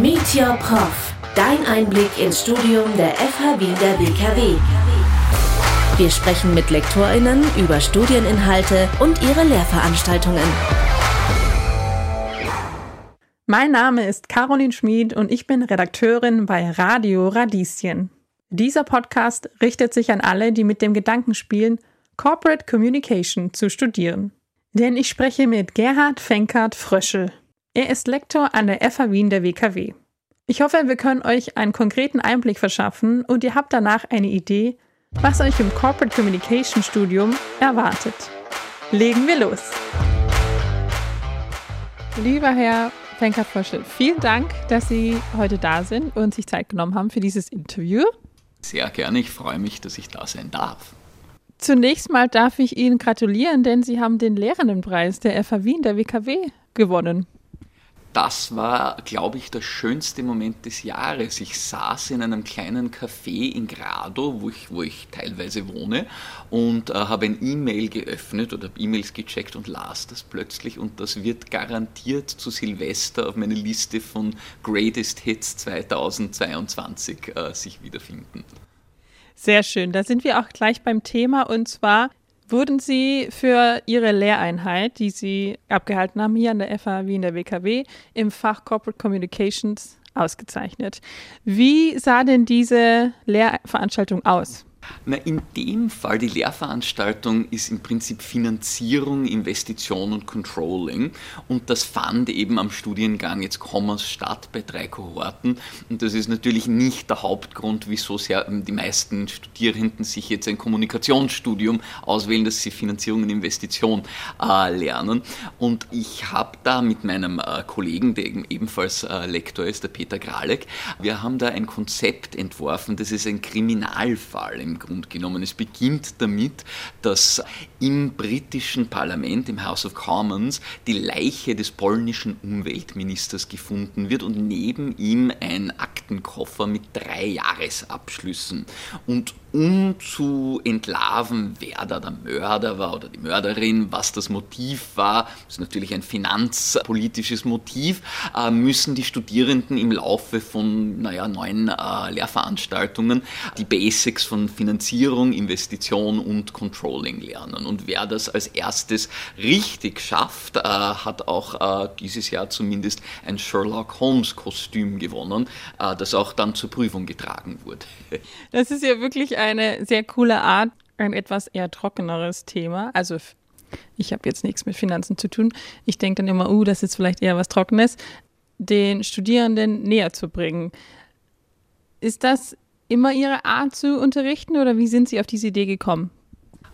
Meet Your Prof. Dein Einblick ins Studium der FH Wien der WKW. Wir sprechen mit LektorInnen über Studieninhalte und ihre Lehrveranstaltungen. Mein Name ist Caroline Schmid und ich bin Redakteurin bei Radio Radieschen. Dieser Podcast richtet sich an alle, die mit dem Gedanken spielen, Corporate Communication zu studieren. Denn ich spreche mit Gerhard Fenkert Fröschel. Er ist Lektor an der FH Wien der WKW. Ich hoffe, wir können euch einen konkreten Einblick verschaffen und ihr habt danach eine Idee, was euch im Corporate Communication Studium erwartet. Legen wir los! Lieber Herr Fenkert Fröschel, vielen Dank, dass Sie heute da sind und sich Zeit genommen haben für dieses Interview. Sehr gerne, ich freue mich, dass ich da sein darf. Zunächst mal darf ich Ihnen gratulieren, denn Sie haben den Lehrendenpreis der FH Wien, der WKW, gewonnen das war, glaube ich, der schönste Moment des Jahres. Ich saß in einem kleinen Café in Grado, wo ich, wo ich teilweise wohne, und äh, habe ein E-Mail geöffnet oder E-Mails gecheckt und las das plötzlich. Und das wird garantiert zu Silvester auf meine Liste von Greatest Hits 2022 äh, sich wiederfinden. Sehr schön. Da sind wir auch gleich beim Thema und zwar wurden Sie für Ihre Lehreinheit, die Sie abgehalten haben hier an der FH Wien der WKW, im Fach Corporate Communications ausgezeichnet. Wie sah denn diese Lehrveranstaltung aus? Na, in dem Fall, die Lehrveranstaltung ist im Prinzip Finanzierung, Investition und Controlling. Und das fand eben am Studiengang jetzt Commerce statt bei drei Kohorten. Und das ist natürlich nicht der Hauptgrund, wieso sehr die meisten Studierenden sich jetzt ein Kommunikationsstudium auswählen, dass sie Finanzierung und Investition äh, lernen. Und ich habe da mit meinem äh, Kollegen, der eben ebenfalls äh, Lektor ist, der Peter Gralek, wir haben da ein Konzept entworfen, das ist ein Kriminalfall im Grund genommen. Es beginnt damit, dass im britischen Parlament, im House of Commons, die Leiche des polnischen Umweltministers gefunden wird und neben ihm ein Aktenkoffer mit drei Jahresabschlüssen. Und um zu entlarven, wer da der Mörder war oder die Mörderin, was das Motiv war, das ist natürlich ein finanzpolitisches Motiv, äh, müssen die Studierenden im Laufe von naja, neun äh, Lehrveranstaltungen die Basics von Finanzierung, Investition und Controlling lernen. Und wer das als erstes richtig schafft, äh, hat auch dieses Jahr zumindest ein Sherlock Holmes Kostüm gewonnen, das auch dann zur Prüfung getragen wurde. Das ist ja wirklich eine sehr coole Art, ein etwas eher trockeneres Thema. Also ich habe jetzt nichts mit Finanzen zu tun. Ich denke dann immer, uh, das ist vielleicht eher was Trockenes, den Studierenden näher zu bringen. Ist das immer Ihre Art zu unterrichten oder wie sind Sie auf diese Idee gekommen?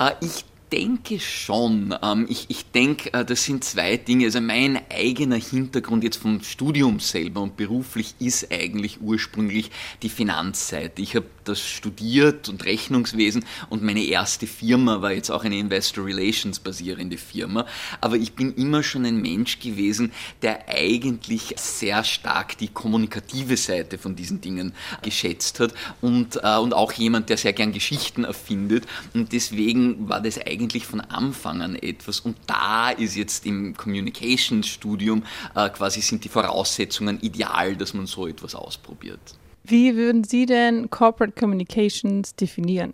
Uh, ich denke schon. Ähm, ich, ich denke, äh, das sind zwei Dinge. Also mein eigener Hintergrund jetzt vom Studium selber und beruflich ist eigentlich ursprünglich die Finanzseite. Ich habe das studiert und Rechnungswesen und meine erste Firma war jetzt auch eine Investor Relations basierende Firma. Aber ich bin immer schon ein Mensch gewesen, der eigentlich sehr stark die kommunikative Seite von diesen Dingen geschätzt hat und, äh, und auch jemand, der sehr gern Geschichten erfindet. Und deswegen war das eigentlich von Anfang an etwas. Und da ist jetzt im Communications-Studium äh, quasi sind die Voraussetzungen ideal, dass man so etwas ausprobiert. Wie würden Sie denn Corporate Communications definieren?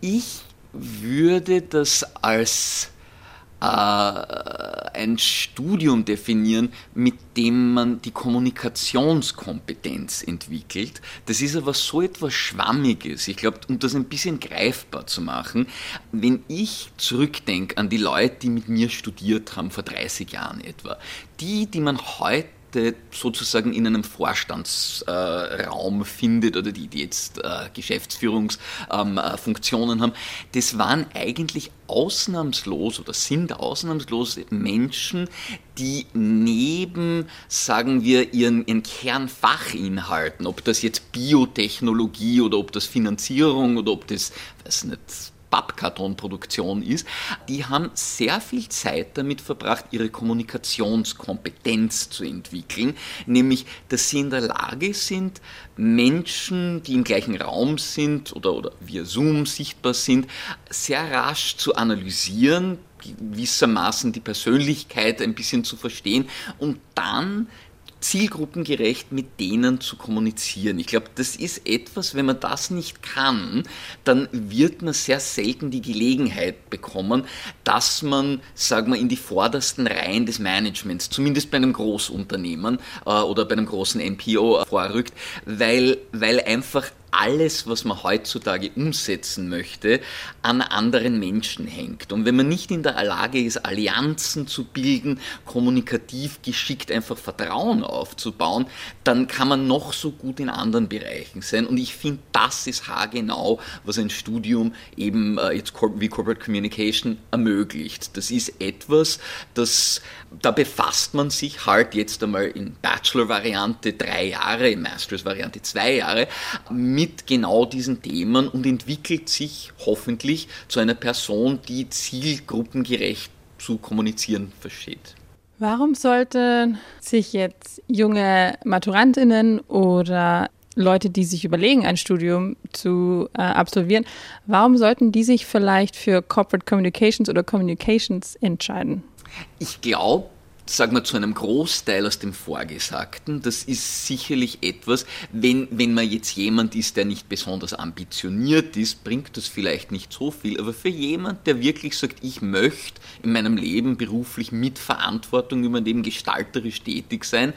Ich würde das als äh, ein Studium definieren, mit dem man die Kommunikationskompetenz entwickelt. Das ist aber so etwas Schwammiges. Ich glaube, um das ein bisschen greifbar zu machen, wenn ich zurückdenke an die Leute, die mit mir studiert haben, vor 30 Jahren etwa, die, die man heute Leute sozusagen in einem Vorstandsraum äh, findet oder die, die jetzt äh, Geschäftsführungsfunktionen ähm, haben, das waren eigentlich ausnahmslos oder sind ausnahmslos Menschen, die neben, sagen wir, ihren, ihren Kernfachinhalten, ob das jetzt Biotechnologie oder ob das Finanzierung oder ob das, weiß nicht, Pappkartonproduktion ist, die haben sehr viel Zeit damit verbracht, ihre Kommunikationskompetenz zu entwickeln, nämlich dass sie in der Lage sind, Menschen, die im gleichen Raum sind oder, oder via Zoom sichtbar sind, sehr rasch zu analysieren, gewissermaßen die Persönlichkeit ein bisschen zu verstehen und dann zielgruppengerecht mit denen zu kommunizieren. Ich glaube, das ist etwas, wenn man das nicht kann, dann wird man sehr selten die Gelegenheit bekommen, dass man, sagen wir, in die vordersten Reihen des Managements, zumindest bei einem Großunternehmen äh, oder bei einem großen NPO vorrückt, weil, weil einfach alles, was man heutzutage umsetzen möchte, an anderen Menschen hängt. Und wenn man nicht in der Lage ist, Allianzen zu bilden, kommunikativ geschickt einfach Vertrauen aufzubauen, dann kann man noch so gut in anderen Bereichen sein. Und ich finde, das ist haargenau, was ein Studium eben äh, jetzt wie Corporate Communication ermöglicht. Das ist etwas, das, da befasst man sich halt jetzt einmal in Bachelor-Variante drei Jahre, in Masters-Variante zwei Jahre mit mit genau diesen Themen und entwickelt sich hoffentlich zu einer Person, die zielgruppengerecht zu kommunizieren versteht. Warum sollten sich jetzt junge Maturantinnen oder Leute, die sich überlegen, ein Studium zu äh, absolvieren, warum sollten die sich vielleicht für Corporate Communications oder Communications entscheiden? Ich glaube, sagen wir, zu einem Großteil aus dem Vorgesagten. Das ist sicherlich etwas, wenn, wenn man jetzt jemand ist, der nicht besonders ambitioniert ist, bringt das vielleicht nicht so viel. Aber für jemand, der wirklich sagt, ich möchte in meinem Leben beruflich mit Verantwortung über dem gestalterisch tätig sein,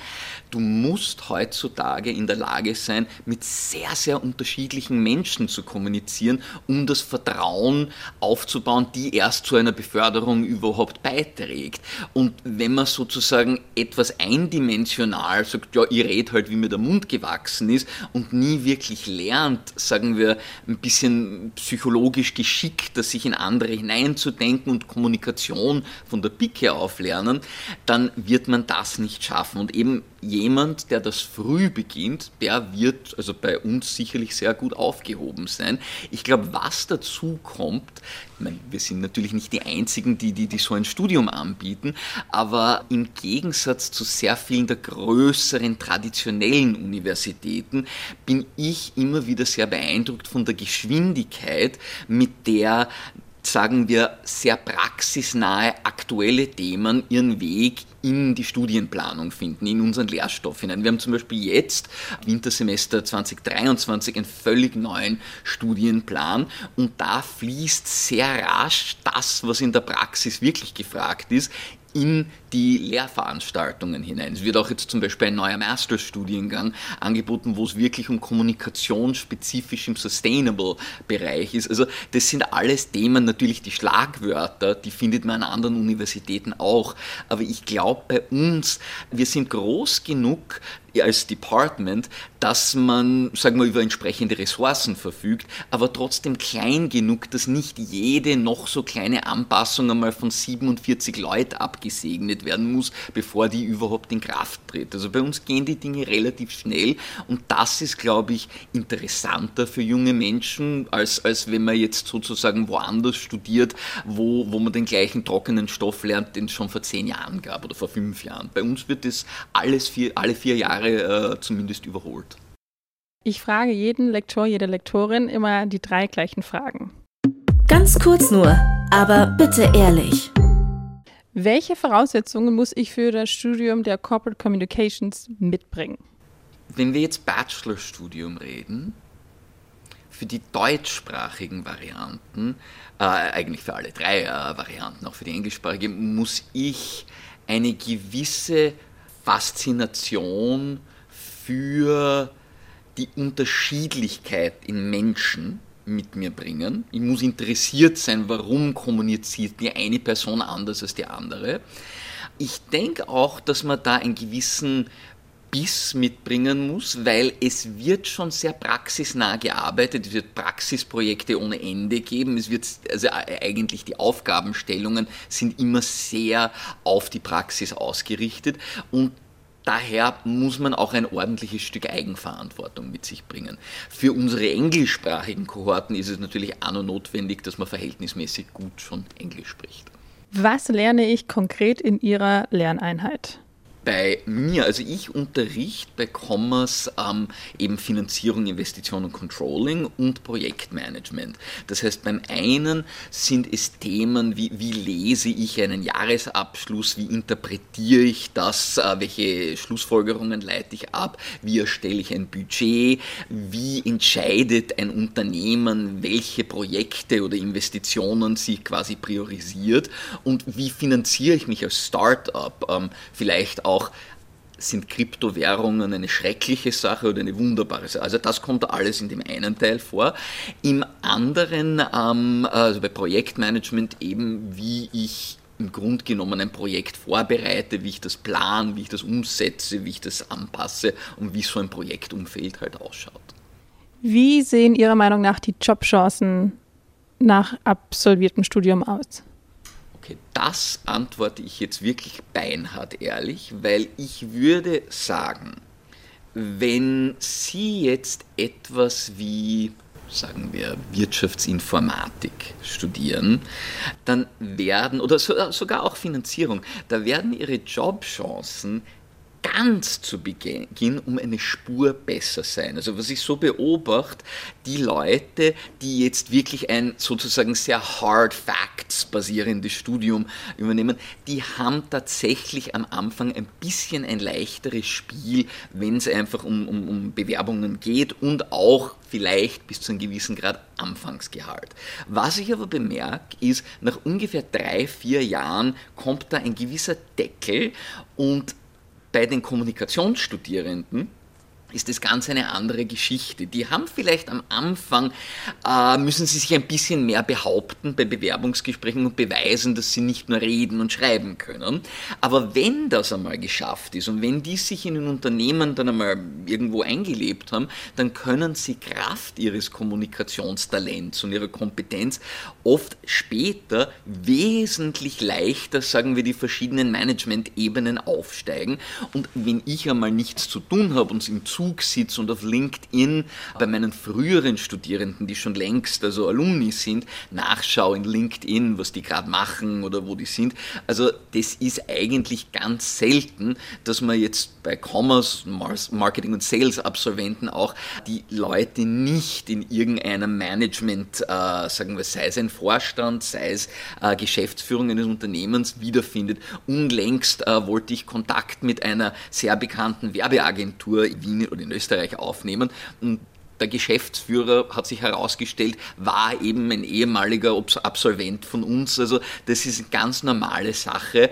du musst heutzutage in der Lage sein, mit sehr, sehr unterschiedlichen Menschen zu kommunizieren, um das Vertrauen aufzubauen, die erst zu einer Beförderung überhaupt beiträgt. Und wenn man sozusagen etwas eindimensional sagt, ja, ich rede halt, wie mir der Mund gewachsen ist und nie wirklich lernt, sagen wir, ein bisschen psychologisch geschickt, sich in andere hineinzudenken und Kommunikation von der Pike auf lernen, dann wird man das nicht schaffen. Und eben jemand, der das früh beginnt, der wird also bei uns sicherlich sehr gut aufgehoben sein. Ich glaube, was dazu kommt, meine, wir sind natürlich nicht die Einzigen, die, die, die so ein Studium anbieten, aber im Gegensatz zu sehr vielen der größeren traditionellen Universitäten bin ich immer wieder sehr beeindruckt von der Geschwindigkeit, mit der sagen wir, sehr praxisnahe aktuelle Themen ihren Weg in die Studienplanung finden, in unseren Lehrstoff hinein. Wir haben zum Beispiel jetzt, Wintersemester 2023, einen völlig neuen Studienplan und da fließt sehr rasch das, was in der Praxis wirklich gefragt ist, in die Lehrveranstaltungen hinein. Es wird auch jetzt zum Beispiel ein neuer Masterstudiengang angeboten, wo es wirklich um Kommunikation spezifisch im Sustainable-Bereich ist. Also das sind alles Themen, natürlich die Schlagwörter, die findet man an anderen Universitäten auch. Aber ich glaube bei uns, wir sind groß genug, als Department, dass man, sagen wir, über entsprechende Ressourcen verfügt, aber trotzdem klein genug, dass nicht jede noch so kleine Anpassung einmal von 47 Leuten abgesegnet werden muss, bevor die überhaupt in Kraft tritt. Also bei uns gehen die Dinge relativ schnell und das ist, glaube ich, interessanter für junge Menschen, als, als wenn man jetzt sozusagen woanders studiert, wo, wo man den gleichen trockenen Stoff lernt, den es schon vor zehn Jahren gab oder vor fünf Jahren. Bei uns wird es alles vier, alle vier Jahre Jahre äh, zumindest überholt. Ich frage jeden Lektor, jede Lektorin immer die drei gleichen Fragen. Ganz kurz nur, aber bitte ehrlich. Welche Voraussetzungen muss ich für das Studium der Corporate Communications mitbringen? Wenn wir jetzt Bachelorstudium reden, für die deutschsprachigen Varianten, äh, eigentlich für alle drei äh, Varianten, auch für die englischsprachige, muss ich eine gewisse Faszination für die Unterschiedlichkeit in Menschen mit mir bringen. Ich muss interessiert sein, warum kommuniziert die eine Person anders als die andere. Ich denke auch, dass man da einen gewissen Biss mitbringen muss, weil es wird schon sehr praxisnah gearbeitet, es wird Praxisprojekte ohne Ende geben, es wird, also eigentlich die Aufgabenstellungen sind immer sehr auf die Praxis ausgerichtet und Daher muss man auch ein ordentliches Stück Eigenverantwortung mit sich bringen. Für unsere englischsprachigen Kohorten ist es natürlich auch noch notwendig, dass man verhältnismäßig gut schon Englisch spricht. Was lerne ich konkret in Ihrer Lerneinheit? Bei mir, also ich unterrichte bei Commerce ähm, eben Finanzierung, Investition und Controlling und Projektmanagement. Das heißt, beim einen sind es Themen wie, wie lese ich einen Jahresabschluss, wie interpretiere ich das, äh, welche Schlussfolgerungen leite ich ab, wie erstelle ich ein Budget, wie entscheidet ein Unternehmen, welche Projekte oder Investitionen sie quasi priorisiert und wie finanziere ich mich als Startup, ähm, vielleicht auch auch, sind Kryptowährungen eine schreckliche Sache oder eine wunderbare Sache. Also das kommt alles in dem einen Teil vor. Im anderen, ähm, also bei Projektmanagement eben, wie ich im Grunde genommen ein Projekt vorbereite, wie ich das plan, wie ich das umsetze, wie ich das anpasse und wie so ein Projektumfeld halt ausschaut. Wie sehen Ihrer Meinung nach die Jobchancen nach absolviertem Studium aus? Okay, das antworte ich jetzt wirklich beinhart ehrlich, weil ich würde sagen, wenn Sie jetzt etwas wie sagen wir, Wirtschaftsinformatik studieren, dann werden, oder sogar auch Finanzierung, da werden Ihre Jobchancen ganz zu Beginn um eine Spur besser sein. Also was ich so beobachte, die Leute, die jetzt wirklich ein sozusagen sehr hard facts basierendes Studium übernehmen, die haben tatsächlich am Anfang ein bisschen ein leichteres Spiel, wenn es einfach um, um, um Bewerbungen geht und auch vielleicht bis zu einem gewissen Grad Anfangsgehalt. Was ich aber bemerke, ist, nach ungefähr drei, vier Jahren kommt da ein gewisser Deckel und bei den Kommunikationsstudierenden ist das ganz eine andere Geschichte. Die haben vielleicht am Anfang, äh, müssen sie sich ein bisschen mehr behaupten bei Bewerbungsgesprächen und beweisen, dass sie nicht nur reden und schreiben können. Aber wenn das einmal geschafft ist und wenn die sich in ein Unternehmen dann einmal irgendwo eingelebt haben, dann können sie Kraft ihres Kommunikationstalents und ihrer Kompetenz oft später wesentlich leichter, sagen wir, die verschiedenen Management-Ebenen aufsteigen. Und wenn ich einmal nichts zu tun habe und im Zug Zug sitze und auf LinkedIn bei meinen früheren Studierenden, die schon längst also Alumni sind, nachschaue in LinkedIn, was die gerade machen oder wo die sind. Also das ist eigentlich ganz selten, dass man jetzt bei Commerce, Marketing und Sales Absolventen auch die Leute nicht in irgendeinem Management, äh, sagen wir, sei es ein Vorstand, sei es äh, Geschäftsführung eines Unternehmens wiederfindet. Unlängst äh, wollte ich Kontakt mit einer sehr bekannten Werbeagentur in Wien oder in Österreich aufnehmen. Und der Geschäftsführer hat sich herausgestellt, war eben ein ehemaliger Absolvent von uns. Also das ist eine ganz normale Sache.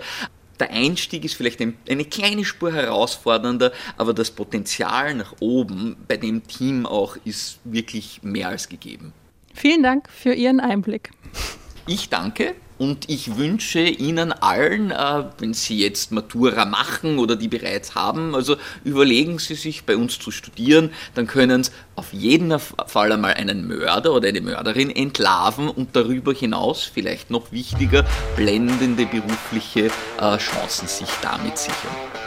Der Einstieg ist vielleicht eine kleine Spur herausfordernder, aber das Potenzial nach oben bei dem Team auch ist wirklich mehr als gegeben. Vielen Dank für Ihren Einblick. Ich danke und ich wünsche Ihnen allen, äh, wenn Sie jetzt Matura machen oder die bereits haben, also überlegen Sie sich bei uns zu studieren, dann können Sie auf jeden Fall einmal einen Mörder oder eine Mörderin entlarven und darüber hinaus, vielleicht noch wichtiger, blendende berufliche äh, Chancen sich damit sichern.